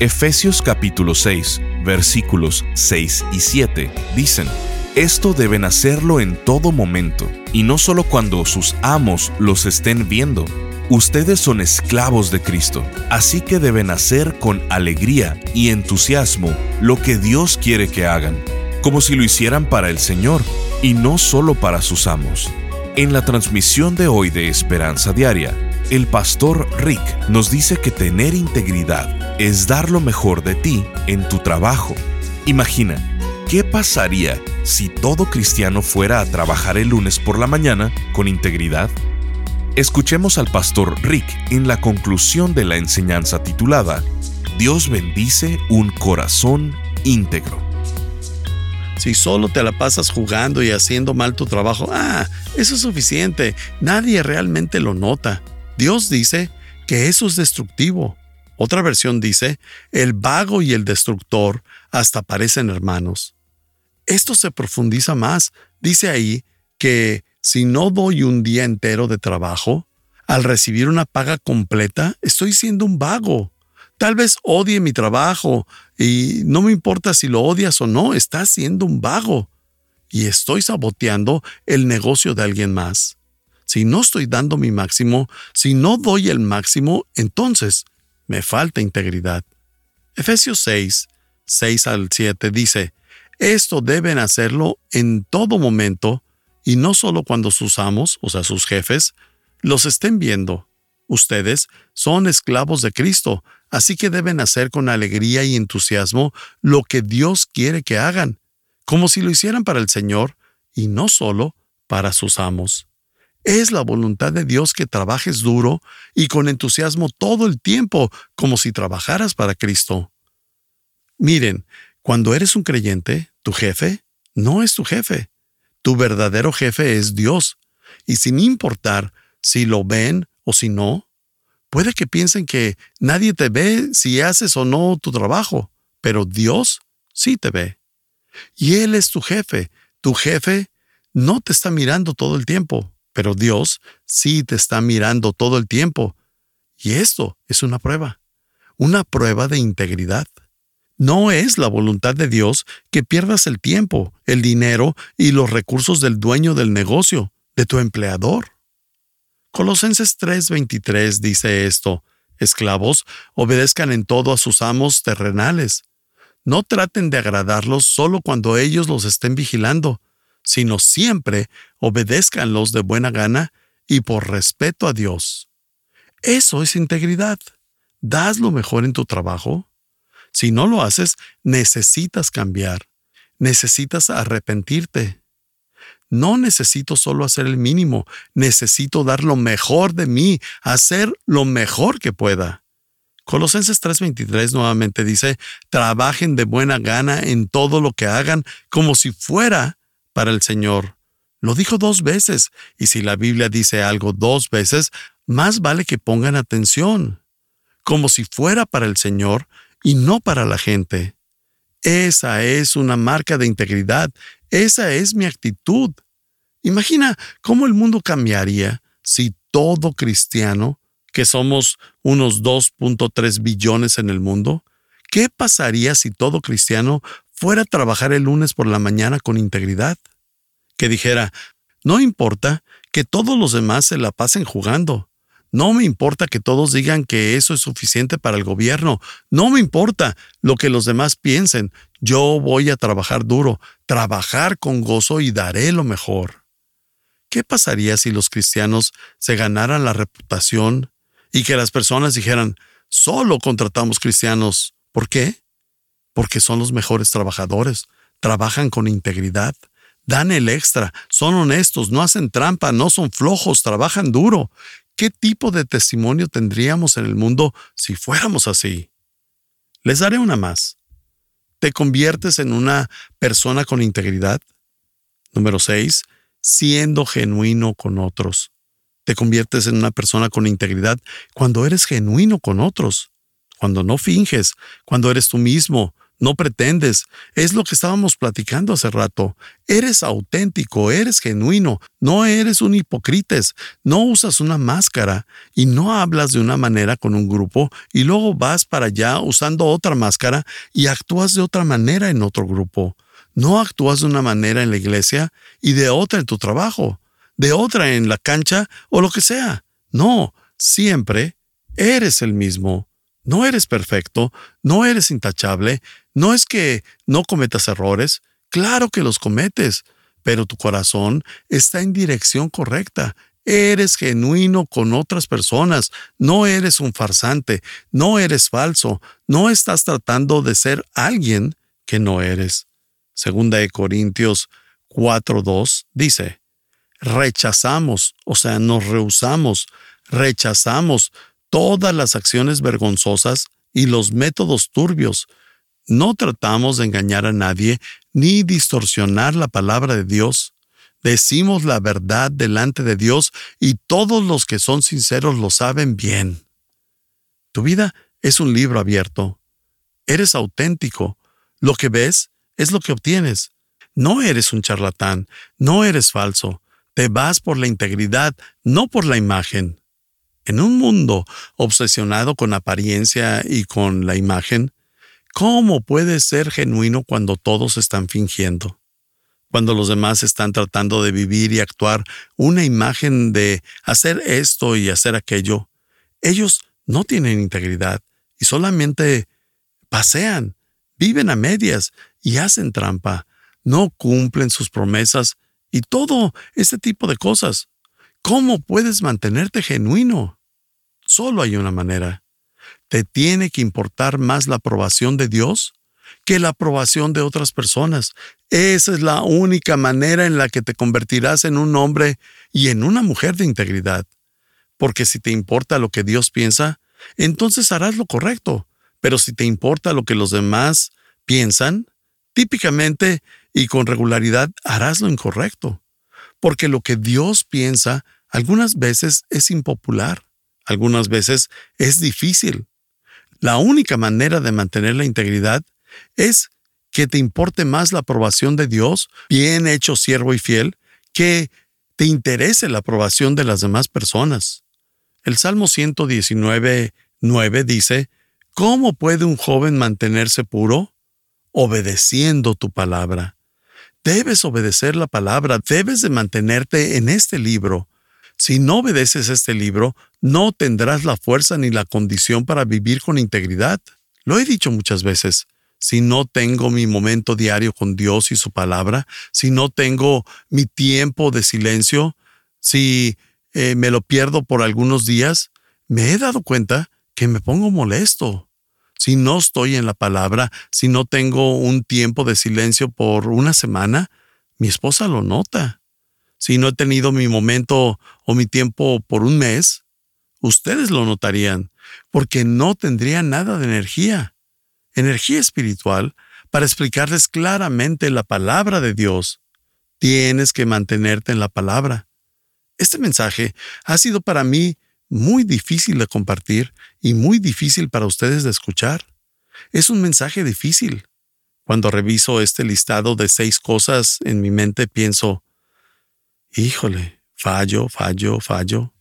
Efesios capítulo 6, versículos 6 y 7 dicen, Esto deben hacerlo en todo momento, y no solo cuando sus amos los estén viendo. Ustedes son esclavos de Cristo, así que deben hacer con alegría y entusiasmo lo que Dios quiere que hagan, como si lo hicieran para el Señor y no solo para sus amos. En la transmisión de hoy de Esperanza Diaria, el pastor Rick nos dice que tener integridad es dar lo mejor de ti en tu trabajo. Imagina, ¿qué pasaría si todo cristiano fuera a trabajar el lunes por la mañana con integridad? Escuchemos al pastor Rick en la conclusión de la enseñanza titulada Dios bendice un corazón íntegro. Si solo te la pasas jugando y haciendo mal tu trabajo, ah, eso es suficiente. Nadie realmente lo nota. Dios dice que eso es destructivo. Otra versión dice, el vago y el destructor hasta parecen hermanos. Esto se profundiza más. Dice ahí que si no doy un día entero de trabajo, al recibir una paga completa, estoy siendo un vago. Tal vez odie mi trabajo y no me importa si lo odias o no, estás siendo un vago. Y estoy saboteando el negocio de alguien más. Si no estoy dando mi máximo, si no doy el máximo, entonces me falta integridad. Efesios 6, 6 al 7 dice, esto deben hacerlo en todo momento y no solo cuando sus amos, o sea, sus jefes, los estén viendo. Ustedes son esclavos de Cristo, así que deben hacer con alegría y entusiasmo lo que Dios quiere que hagan, como si lo hicieran para el Señor y no solo para sus amos. Es la voluntad de Dios que trabajes duro y con entusiasmo todo el tiempo, como si trabajaras para Cristo. Miren, cuando eres un creyente, tu jefe no es tu jefe. Tu verdadero jefe es Dios. Y sin importar si lo ven o si no, puede que piensen que nadie te ve si haces o no tu trabajo, pero Dios sí te ve. Y Él es tu jefe. Tu jefe no te está mirando todo el tiempo, pero Dios sí te está mirando todo el tiempo. Y esto es una prueba, una prueba de integridad. No es la voluntad de Dios que pierdas el tiempo, el dinero y los recursos del dueño del negocio, de tu empleador. Colosenses 3:23 dice esto, Esclavos, obedezcan en todo a sus amos terrenales. No traten de agradarlos solo cuando ellos los estén vigilando, sino siempre obedézcanlos de buena gana y por respeto a Dios. Eso es integridad. ¿Das lo mejor en tu trabajo? Si no lo haces, necesitas cambiar. Necesitas arrepentirte. No necesito solo hacer el mínimo, necesito dar lo mejor de mí, hacer lo mejor que pueda. Colosenses 3:23 nuevamente dice, trabajen de buena gana en todo lo que hagan como si fuera para el Señor. Lo dijo dos veces, y si la Biblia dice algo dos veces, más vale que pongan atención, como si fuera para el Señor y no para la gente. Esa es una marca de integridad, esa es mi actitud. Imagina cómo el mundo cambiaría si todo cristiano, que somos unos 2.3 billones en el mundo, ¿qué pasaría si todo cristiano fuera a trabajar el lunes por la mañana con integridad, que dijera, no importa que todos los demás se la pasen jugando, no me importa que todos digan que eso es suficiente para el gobierno, no me importa lo que los demás piensen, yo voy a trabajar duro, trabajar con gozo y daré lo mejor. ¿Qué pasaría si los cristianos se ganaran la reputación y que las personas dijeran, solo contratamos cristianos? ¿Por qué? Porque son los mejores trabajadores, trabajan con integridad, dan el extra, son honestos, no hacen trampa, no son flojos, trabajan duro. ¿Qué tipo de testimonio tendríamos en el mundo si fuéramos así? Les daré una más. ¿Te conviertes en una persona con integridad? Número 6. Siendo genuino con otros. Te conviertes en una persona con integridad cuando eres genuino con otros, cuando no finges, cuando eres tú mismo, no pretendes. Es lo que estábamos platicando hace rato. Eres auténtico, eres genuino, no eres un hipócrites, no usas una máscara y no hablas de una manera con un grupo y luego vas para allá usando otra máscara y actúas de otra manera en otro grupo. No actúas de una manera en la iglesia y de otra en tu trabajo, de otra en la cancha o lo que sea. No, siempre eres el mismo. No eres perfecto, no eres intachable, no es que no cometas errores, claro que los cometes, pero tu corazón está en dirección correcta. Eres genuino con otras personas, no eres un farsante, no eres falso, no estás tratando de ser alguien que no eres. Segunda de Corintios 4:2 dice, rechazamos, o sea, nos rehusamos, rechazamos todas las acciones vergonzosas y los métodos turbios. No tratamos de engañar a nadie ni distorsionar la palabra de Dios. Decimos la verdad delante de Dios y todos los que son sinceros lo saben bien. Tu vida es un libro abierto. Eres auténtico. Lo que ves es lo que obtienes. No eres un charlatán, no eres falso. Te vas por la integridad, no por la imagen. En un mundo obsesionado con apariencia y con la imagen, ¿cómo puedes ser genuino cuando todos están fingiendo? Cuando los demás están tratando de vivir y actuar una imagen de hacer esto y hacer aquello, ellos no tienen integridad y solamente pasean, viven a medias y hacen trampa, no cumplen sus promesas y todo ese tipo de cosas. ¿Cómo puedes mantenerte genuino? Solo hay una manera. Te tiene que importar más la aprobación de Dios que la aprobación de otras personas. Esa es la única manera en la que te convertirás en un hombre y en una mujer de integridad. Porque si te importa lo que Dios piensa, entonces harás lo correcto. Pero si te importa lo que los demás piensan, típicamente y con regularidad harás lo incorrecto. Porque lo que Dios piensa algunas veces es impopular. Algunas veces es difícil. La única manera de mantener la integridad es que te importe más la aprobación de Dios, bien hecho siervo y fiel, que te interese la aprobación de las demás personas. El Salmo 119, 9 dice, ¿Cómo puede un joven mantenerse puro? Obedeciendo tu palabra. Debes obedecer la palabra, debes de mantenerte en este libro, si no obedeces este libro, no tendrás la fuerza ni la condición para vivir con integridad. Lo he dicho muchas veces. Si no tengo mi momento diario con Dios y su palabra, si no tengo mi tiempo de silencio, si eh, me lo pierdo por algunos días, me he dado cuenta que me pongo molesto. Si no estoy en la palabra, si no tengo un tiempo de silencio por una semana, mi esposa lo nota si no he tenido mi momento o mi tiempo por un mes, ustedes lo notarían, porque no tendría nada de energía, energía espiritual, para explicarles claramente la palabra de Dios. Tienes que mantenerte en la palabra. Este mensaje ha sido para mí muy difícil de compartir y muy difícil para ustedes de escuchar. Es un mensaje difícil. Cuando reviso este listado de seis cosas en mi mente pienso, Híjole, fallo, fallo, fallo.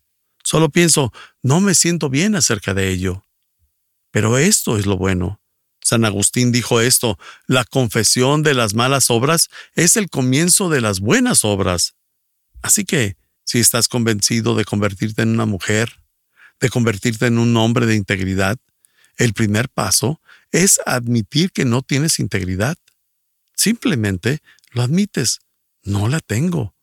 Solo pienso, no me siento bien acerca de ello. Pero esto es lo bueno. San Agustín dijo esto, la confesión de las malas obras es el comienzo de las buenas obras. Así que, si estás convencido de convertirte en una mujer, de convertirte en un hombre de integridad, el primer paso es admitir que no tienes integridad. Simplemente lo admites. No la tengo.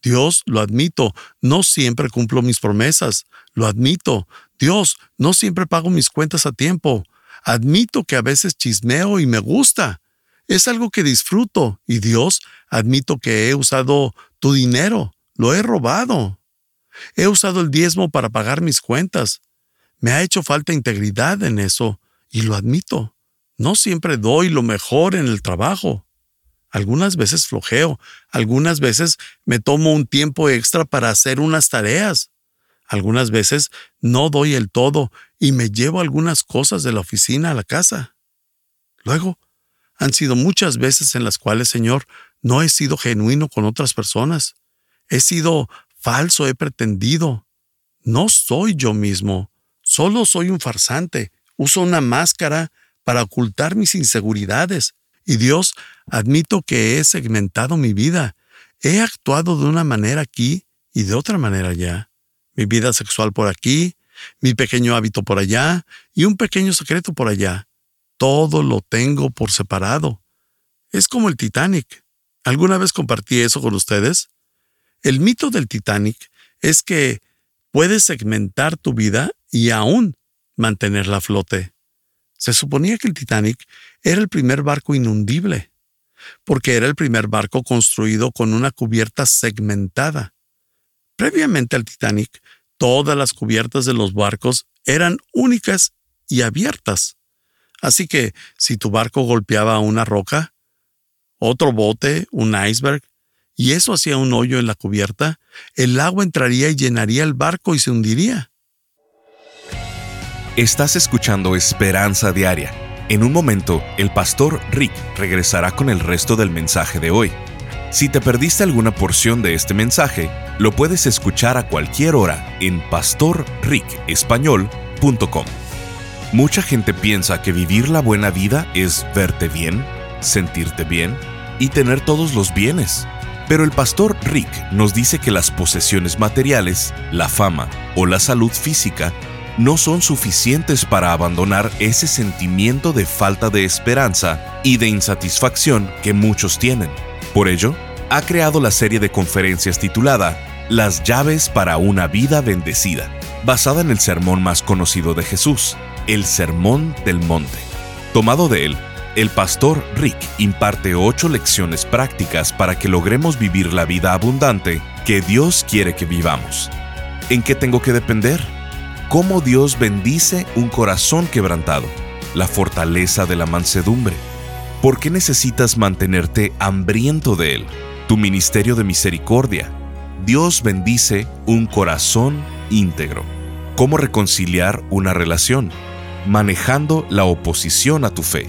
Dios, lo admito, no siempre cumplo mis promesas, lo admito. Dios, no siempre pago mis cuentas a tiempo. Admito que a veces chismeo y me gusta. Es algo que disfruto. Y Dios, admito que he usado tu dinero, lo he robado. He usado el diezmo para pagar mis cuentas. Me ha hecho falta integridad en eso, y lo admito. No siempre doy lo mejor en el trabajo. Algunas veces flojeo, algunas veces me tomo un tiempo extra para hacer unas tareas. Algunas veces no doy el todo y me llevo algunas cosas de la oficina a la casa. Luego, han sido muchas veces en las cuales, Señor, no he sido genuino con otras personas. He sido falso, he pretendido. No soy yo mismo. Solo soy un farsante. Uso una máscara para ocultar mis inseguridades. Y Dios, admito que he segmentado mi vida. He actuado de una manera aquí y de otra manera allá. Mi vida sexual por aquí, mi pequeño hábito por allá y un pequeño secreto por allá. Todo lo tengo por separado. Es como el Titanic. ¿Alguna vez compartí eso con ustedes? El mito del Titanic es que puedes segmentar tu vida y aún mantenerla a flote. Se suponía que el Titanic era el primer barco inundible, porque era el primer barco construido con una cubierta segmentada. Previamente al Titanic, todas las cubiertas de los barcos eran únicas y abiertas. Así que si tu barco golpeaba una roca, otro bote, un iceberg, y eso hacía un hoyo en la cubierta, el agua entraría y llenaría el barco y se hundiría. Estás escuchando Esperanza Diaria. En un momento, el pastor Rick regresará con el resto del mensaje de hoy. Si te perdiste alguna porción de este mensaje, lo puedes escuchar a cualquier hora en pastorricespañol.com. Mucha gente piensa que vivir la buena vida es verte bien, sentirte bien y tener todos los bienes. Pero el pastor Rick nos dice que las posesiones materiales, la fama o la salud física no son suficientes para abandonar ese sentimiento de falta de esperanza y de insatisfacción que muchos tienen. Por ello, ha creado la serie de conferencias titulada Las llaves para una vida bendecida, basada en el sermón más conocido de Jesús, el Sermón del Monte. Tomado de él, el pastor Rick imparte ocho lecciones prácticas para que logremos vivir la vida abundante que Dios quiere que vivamos. ¿En qué tengo que depender? cómo Dios bendice un corazón quebrantado, la fortaleza de la mansedumbre. ¿Por qué necesitas mantenerte hambriento de Él? Tu ministerio de misericordia. Dios bendice un corazón íntegro. ¿Cómo reconciliar una relación? Manejando la oposición a tu fe.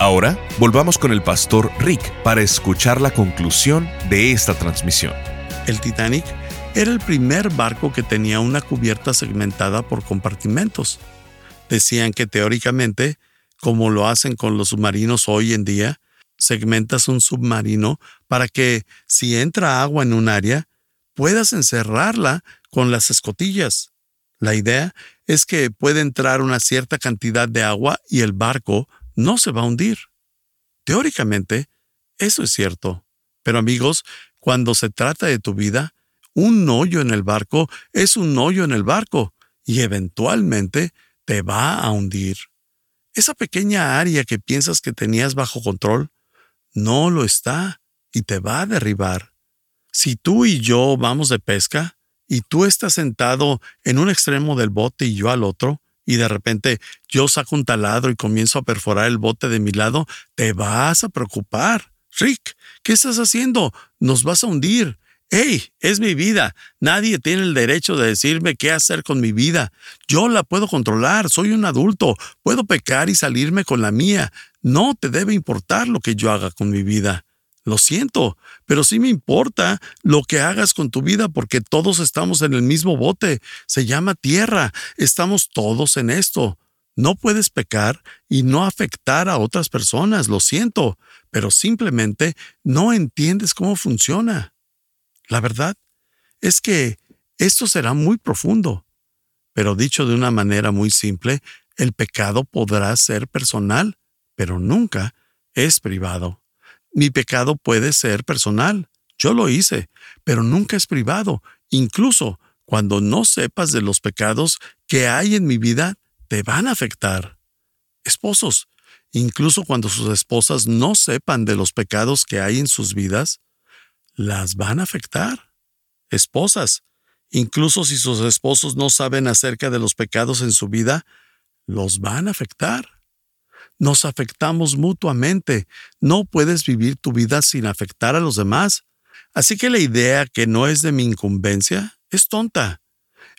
Ahora, volvamos con el Pastor Rick para escuchar la conclusión de esta transmisión. El Titanic era el primer barco que tenía una cubierta segmentada por compartimentos. Decían que teóricamente, como lo hacen con los submarinos hoy en día, segmentas un submarino para que, si entra agua en un área, puedas encerrarla con las escotillas. La idea es que puede entrar una cierta cantidad de agua y el barco no se va a hundir. Teóricamente, eso es cierto. Pero amigos, cuando se trata de tu vida, un hoyo en el barco es un hoyo en el barco y eventualmente te va a hundir. Esa pequeña área que piensas que tenías bajo control no lo está y te va a derribar. Si tú y yo vamos de pesca y tú estás sentado en un extremo del bote y yo al otro, y de repente yo saco un taladro y comienzo a perforar el bote de mi lado, te vas a preocupar. Rick, ¿qué estás haciendo? Nos vas a hundir. ¡Hey! Es mi vida. Nadie tiene el derecho de decirme qué hacer con mi vida. Yo la puedo controlar. Soy un adulto. Puedo pecar y salirme con la mía. No te debe importar lo que yo haga con mi vida. Lo siento, pero sí me importa lo que hagas con tu vida porque todos estamos en el mismo bote. Se llama tierra. Estamos todos en esto. No puedes pecar y no afectar a otras personas, lo siento, pero simplemente no entiendes cómo funciona. La verdad es que esto será muy profundo, pero dicho de una manera muy simple, el pecado podrá ser personal, pero nunca es privado. Mi pecado puede ser personal, yo lo hice, pero nunca es privado. Incluso cuando no sepas de los pecados que hay en mi vida, te van a afectar. Esposos, incluso cuando sus esposas no sepan de los pecados que hay en sus vidas, las van a afectar. Esposas, incluso si sus esposos no saben acerca de los pecados en su vida, los van a afectar. Nos afectamos mutuamente. No puedes vivir tu vida sin afectar a los demás. Así que la idea que no es de mi incumbencia es tonta.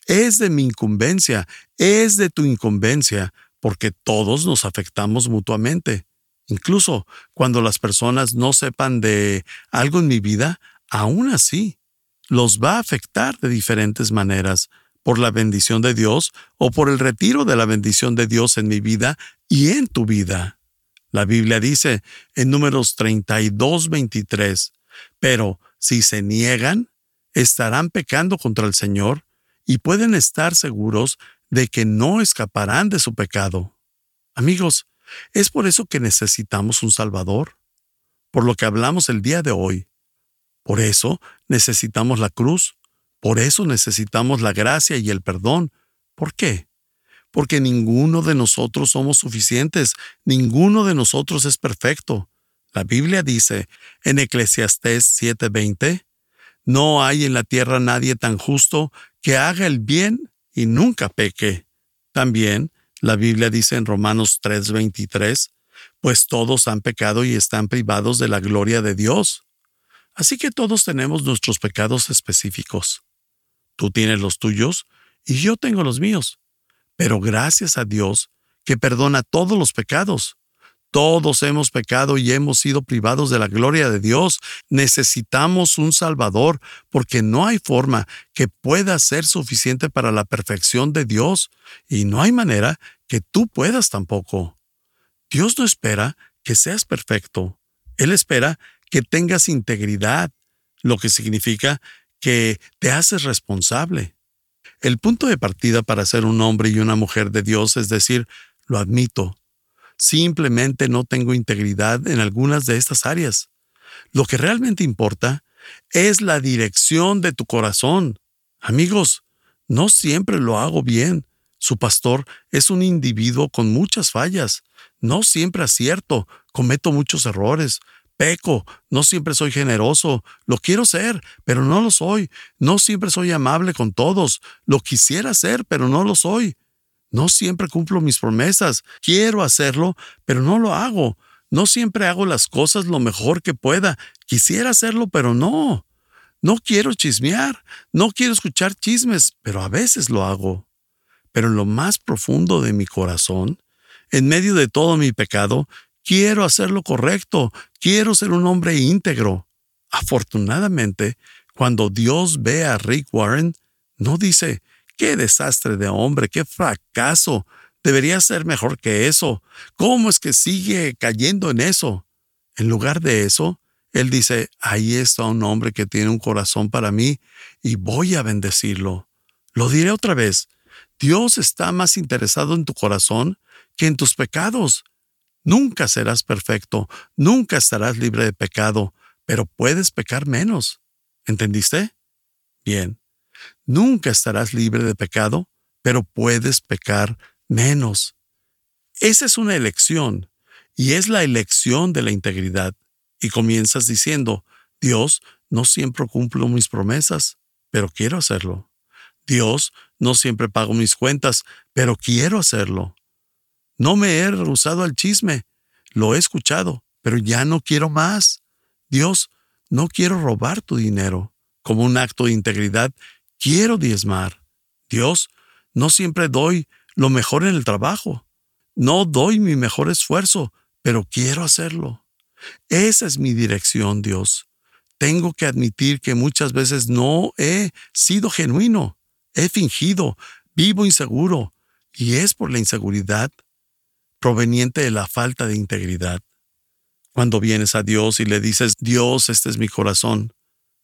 Es de mi incumbencia, es de tu incumbencia, porque todos nos afectamos mutuamente. Incluso cuando las personas no sepan de algo en mi vida, aún así, los va a afectar de diferentes maneras, por la bendición de Dios o por el retiro de la bendición de Dios en mi vida y en tu vida. La Biblia dice en números 32, 23, pero si se niegan, estarán pecando contra el Señor y pueden estar seguros de que no escaparán de su pecado. Amigos, es por eso que necesitamos un Salvador, por lo que hablamos el día de hoy. Por eso necesitamos la cruz, por eso necesitamos la gracia y el perdón. ¿Por qué? Porque ninguno de nosotros somos suficientes, ninguno de nosotros es perfecto. La Biblia dice en Eclesiastés 7:20, No hay en la tierra nadie tan justo que haga el bien y nunca peque. También la Biblia dice en Romanos 3:23, pues todos han pecado y están privados de la gloria de Dios. Así que todos tenemos nuestros pecados específicos. Tú tienes los tuyos y yo tengo los míos. Pero gracias a Dios que perdona todos los pecados. Todos hemos pecado y hemos sido privados de la gloria de Dios. Necesitamos un Salvador porque no hay forma que pueda ser suficiente para la perfección de Dios y no hay manera que tú puedas tampoco. Dios no espera que seas perfecto. Él espera que tengas integridad, lo que significa que te haces responsable. El punto de partida para ser un hombre y una mujer de Dios es decir, lo admito, simplemente no tengo integridad en algunas de estas áreas. Lo que realmente importa es la dirección de tu corazón. Amigos, no siempre lo hago bien. Su pastor es un individuo con muchas fallas. No siempre acierto, cometo muchos errores, peco, no siempre soy generoso, lo quiero ser, pero no lo soy, no siempre soy amable con todos, lo quisiera ser, pero no lo soy. No siempre cumplo mis promesas, quiero hacerlo, pero no lo hago. No siempre hago las cosas lo mejor que pueda, quisiera hacerlo, pero no. No quiero chismear, no quiero escuchar chismes, pero a veces lo hago. Pero en lo más profundo de mi corazón, en medio de todo mi pecado, Quiero hacer lo correcto, quiero ser un hombre íntegro. Afortunadamente, cuando Dios ve a Rick Warren, no dice, qué desastre de hombre, qué fracaso, debería ser mejor que eso. ¿Cómo es que sigue cayendo en eso? En lugar de eso, él dice, ahí está un hombre que tiene un corazón para mí y voy a bendecirlo. Lo diré otra vez, Dios está más interesado en tu corazón que en tus pecados. Nunca serás perfecto, nunca estarás libre de pecado, pero puedes pecar menos. ¿Entendiste? Bien. Nunca estarás libre de pecado, pero puedes pecar menos. Esa es una elección, y es la elección de la integridad. Y comienzas diciendo, Dios, no siempre cumplo mis promesas, pero quiero hacerlo. Dios, no siempre pago mis cuentas, pero quiero hacerlo. No me he rehusado al chisme. Lo he escuchado, pero ya no quiero más. Dios, no quiero robar tu dinero. Como un acto de integridad, quiero diezmar. Dios, no siempre doy lo mejor en el trabajo. No doy mi mejor esfuerzo, pero quiero hacerlo. Esa es mi dirección, Dios. Tengo que admitir que muchas veces no he sido genuino, he fingido, vivo inseguro, y es por la inseguridad proveniente de la falta de integridad. Cuando vienes a Dios y le dices, Dios, este es mi corazón,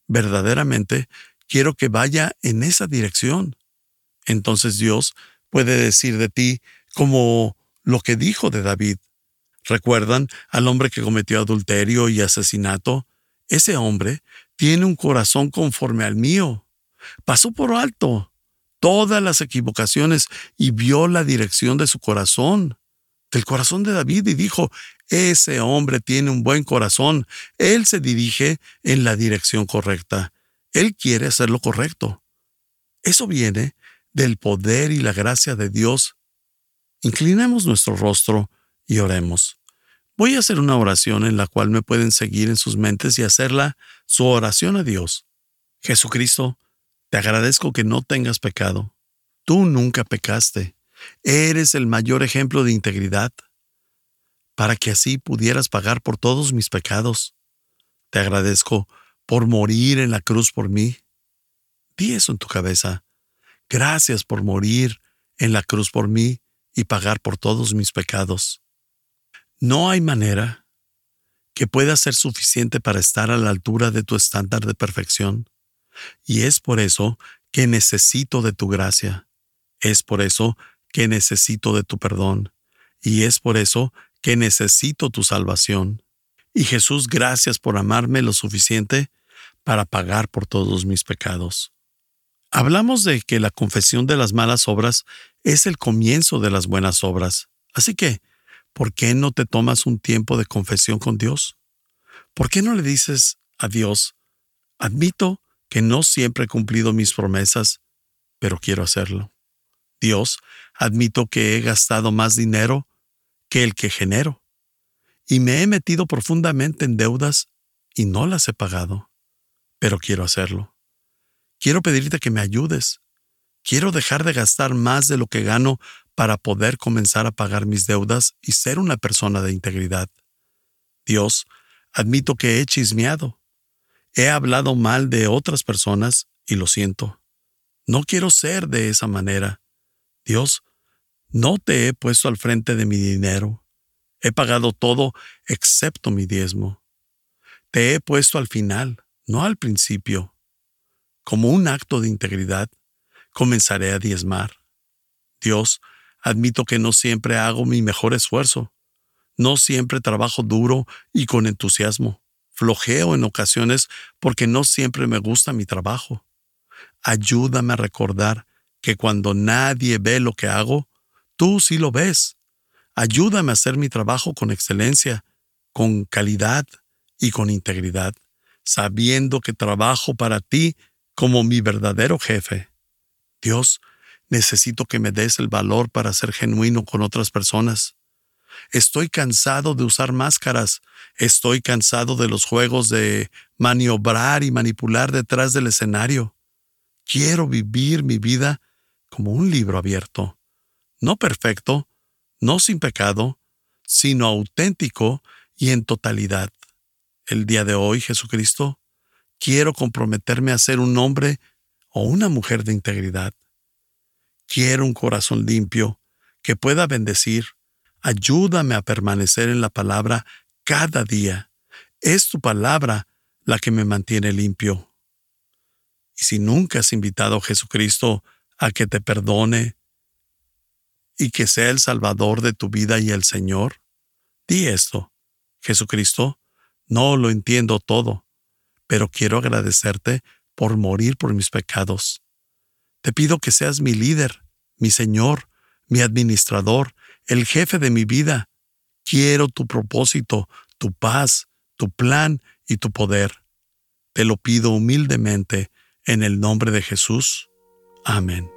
verdaderamente quiero que vaya en esa dirección. Entonces Dios puede decir de ti como lo que dijo de David. ¿Recuerdan al hombre que cometió adulterio y asesinato? Ese hombre tiene un corazón conforme al mío. Pasó por alto todas las equivocaciones y vio la dirección de su corazón, del corazón de David, y dijo, ese hombre tiene un buen corazón, él se dirige en la dirección correcta, él quiere hacer lo correcto. Eso viene del poder y la gracia de Dios. Inclinemos nuestro rostro y oremos. Voy a hacer una oración en la cual me pueden seguir en sus mentes y hacerla su oración a Dios. Jesucristo, te agradezco que no tengas pecado. Tú nunca pecaste. Eres el mayor ejemplo de integridad, para que así pudieras pagar por todos mis pecados. Te agradezco por morir en la cruz por mí. Di eso en tu cabeza. Gracias por morir en la cruz por mí y pagar por todos mis pecados. No hay manera que pueda ser suficiente para estar a la altura de tu estándar de perfección. Y es por eso que necesito de tu gracia. Es por eso que necesito de tu perdón. Y es por eso que necesito tu salvación. Y Jesús, gracias por amarme lo suficiente para pagar por todos mis pecados. Hablamos de que la confesión de las malas obras es el comienzo de las buenas obras. Así que, ¿por qué no te tomas un tiempo de confesión con Dios? ¿Por qué no le dices a Dios, admito que no siempre he cumplido mis promesas, pero quiero hacerlo. Dios, admito que he gastado más dinero que el que genero, y me he metido profundamente en deudas y no las he pagado, pero quiero hacerlo. Quiero pedirte que me ayudes. Quiero dejar de gastar más de lo que gano para poder comenzar a pagar mis deudas y ser una persona de integridad. Dios, admito que he chismeado, He hablado mal de otras personas y lo siento. No quiero ser de esa manera. Dios, no te he puesto al frente de mi dinero. He pagado todo excepto mi diezmo. Te he puesto al final, no al principio. Como un acto de integridad, comenzaré a diezmar. Dios, admito que no siempre hago mi mejor esfuerzo. No siempre trabajo duro y con entusiasmo flojeo en ocasiones porque no siempre me gusta mi trabajo. Ayúdame a recordar que cuando nadie ve lo que hago, tú sí lo ves. Ayúdame a hacer mi trabajo con excelencia, con calidad y con integridad, sabiendo que trabajo para ti como mi verdadero jefe. Dios, necesito que me des el valor para ser genuino con otras personas. Estoy cansado de usar máscaras. Estoy cansado de los juegos de maniobrar y manipular detrás del escenario. Quiero vivir mi vida como un libro abierto. No perfecto, no sin pecado, sino auténtico y en totalidad. El día de hoy, Jesucristo, quiero comprometerme a ser un hombre o una mujer de integridad. Quiero un corazón limpio que pueda bendecir, Ayúdame a permanecer en la palabra cada día. Es tu palabra la que me mantiene limpio. Y si nunca has invitado a Jesucristo a que te perdone y que sea el Salvador de tu vida y el Señor, di esto. Jesucristo, no lo entiendo todo, pero quiero agradecerte por morir por mis pecados. Te pido que seas mi líder, mi Señor, mi administrador, el jefe de mi vida. Quiero tu propósito, tu paz, tu plan y tu poder. Te lo pido humildemente en el nombre de Jesús. Amén.